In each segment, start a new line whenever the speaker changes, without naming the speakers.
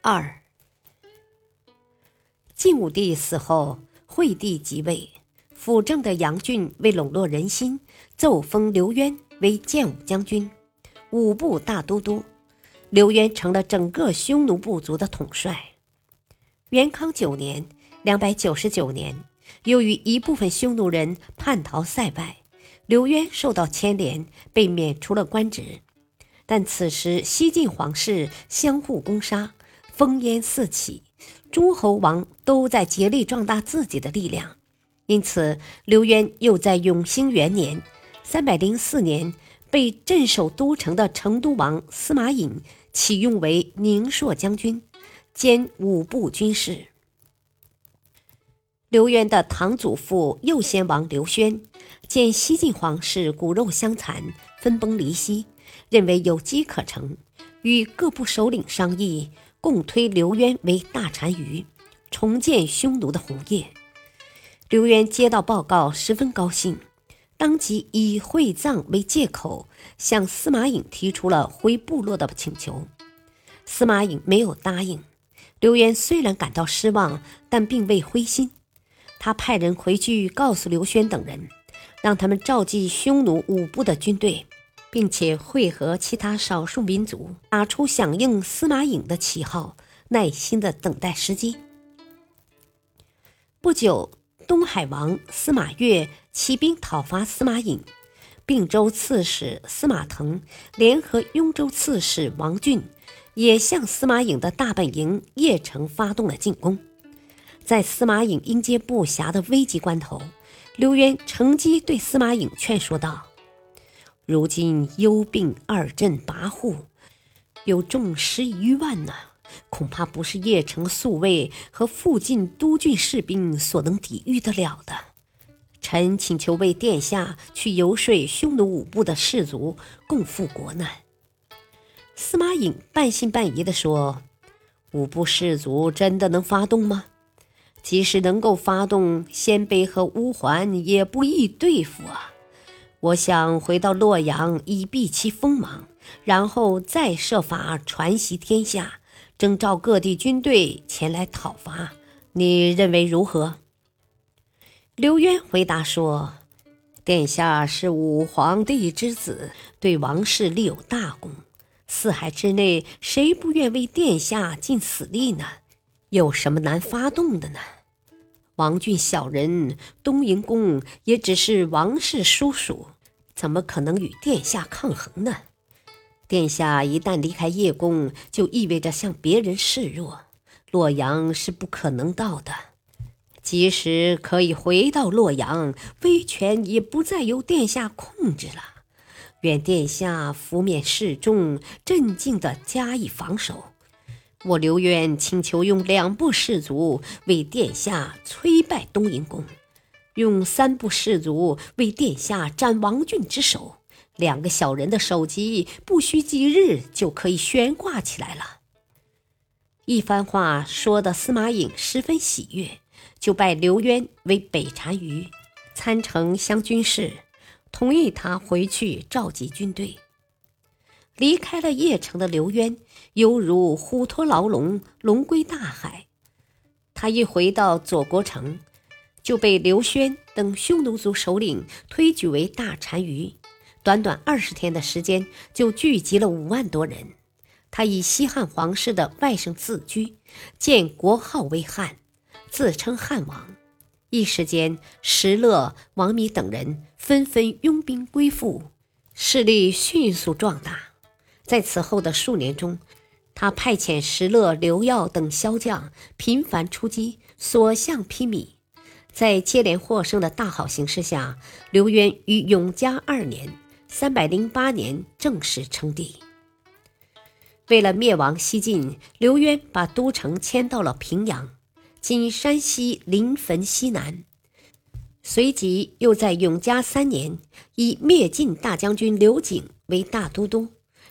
二，晋武帝死后，惠帝即位，辅政的杨俊为笼络人心，奏封刘渊为建武将军、五部大都督。刘渊成了整个匈奴部族的统帅。元康九年（两百九十九年），由于一部分匈奴人叛逃塞外，刘渊受到牵连，被免除了官职。但此时西晋皇室相互攻杀。烽烟四起，诸侯王都在竭力壮大自己的力量，因此刘渊又在永兴元年（三百零四年）被镇守都城的成都王司马颖启用为宁朔将军，兼五部军事。刘渊的堂祖父右贤王刘轩见西晋皇室骨肉相残、分崩离析，认为有机可乘，与各部首领商议。共推刘渊为大单于，重建匈奴的宏业。刘渊接到报告，十分高兴，当即以会葬为借口，向司马颖提出了回部落的请求。司马颖没有答应。刘渊虽然感到失望，但并未灰心。他派人回去告诉刘轩等人，让他们召集匈奴五部的军队。并且会合其他少数民族，打出响应司马颖的旗号，耐心的等待时机。不久，东海王司马越起兵讨伐司马颖，并州刺史司马腾联合雍州刺史王浚，也向司马颖的大本营邺城发动了进攻。在司马颖应接不暇的危急关头，刘渊乘机对司马颖劝说道。如今幽并二镇跋扈，有众十余万呢，恐怕不是邺城宿卫和附近都郡士兵所能抵御得了的。臣请求为殿下去游说匈奴五部的士卒，共赴国难。司马颖半信半疑地说：“五部士卒真的能发动吗？即使能够发动，鲜卑和乌桓也不易对付啊。”我想回到洛阳以避其锋芒，然后再设法传习天下，征召各地军队前来讨伐。你认为如何？刘渊回答说：“殿下是武皇帝之子，对王室立有大功，四海之内谁不愿为殿下尽死力呢？有什么难发动的呢？”王俊小人，东瀛公也只是王室叔叔，怎么可能与殿下抗衡呢？殿下一旦离开叶宫，就意味着向别人示弱，洛阳是不可能到的。即使可以回到洛阳，威权也不再由殿下控制了。愿殿下拂面示众，镇静地加以防守。我刘渊请求用两部士卒为殿下摧败东瀛公，用三部士卒为殿下斩王浚之首。两个小人的首级不需几日就可以悬挂起来了。一番话说的司马颖十分喜悦，就拜刘渊为北单于，参丞相军事，同意他回去召集军队。离开了邺城的刘渊，犹如虎脱牢笼，龙归大海。他一回到左国城，就被刘轩等匈奴族首领推举为大单于。短短二十天的时间，就聚集了五万多人。他以西汉皇室的外甥自居，建国号为汉，自称汉王。一时间，石勒、王弥等人纷纷拥兵归附，势力迅速壮大。在此后的数年中，他派遣石勒、刘耀等骁将频繁出击，所向披靡。在接连获胜的大好形势下，刘渊于永嘉二年（三百零八年）正式称帝。为了灭亡西晋，刘渊把都城迁到了平阳，今山西临汾西南。随即又在永嘉三年，以灭晋大将军刘景为大都督，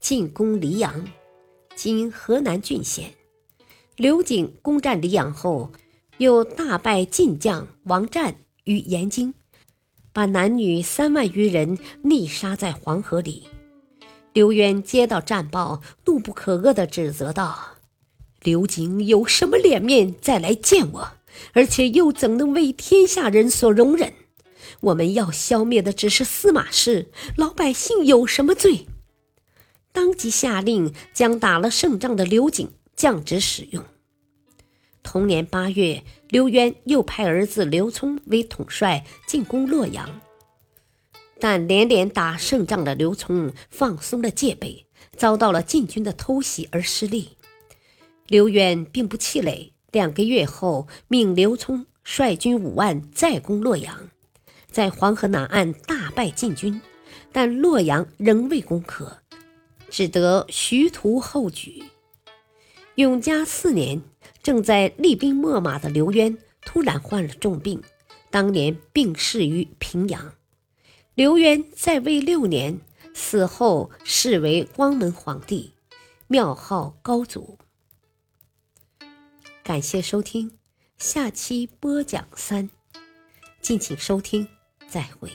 进攻黎阳（今河南郡县）。刘景攻占黎阳后，又大败晋将王战于延津，把男女三万余人溺杀在黄河里。刘渊接到战报，怒不可遏地指责道：“刘景有什么脸面再来见我？而且又怎能为天下人所容忍？我们要消灭的只是司马氏，老百姓有什么罪？”当即下令将打了胜仗的刘景降职使用。同年八月，刘渊又派儿子刘聪为统帅进攻洛阳。但连连打胜仗的刘聪放松了戒备，遭到了晋军的偷袭而失利。刘渊并不气馁，两个月后命刘聪率军五万再攻洛阳，在黄河南岸大败晋军，但洛阳仍未攻克，只得徐图后举。永嘉四年，正在厉兵秣马的刘渊突然患了重病，当年病逝于平阳。刘渊在位六年，死后谥为光门皇帝，庙号高祖。感谢收听，下期播讲三，敬请收听，再会。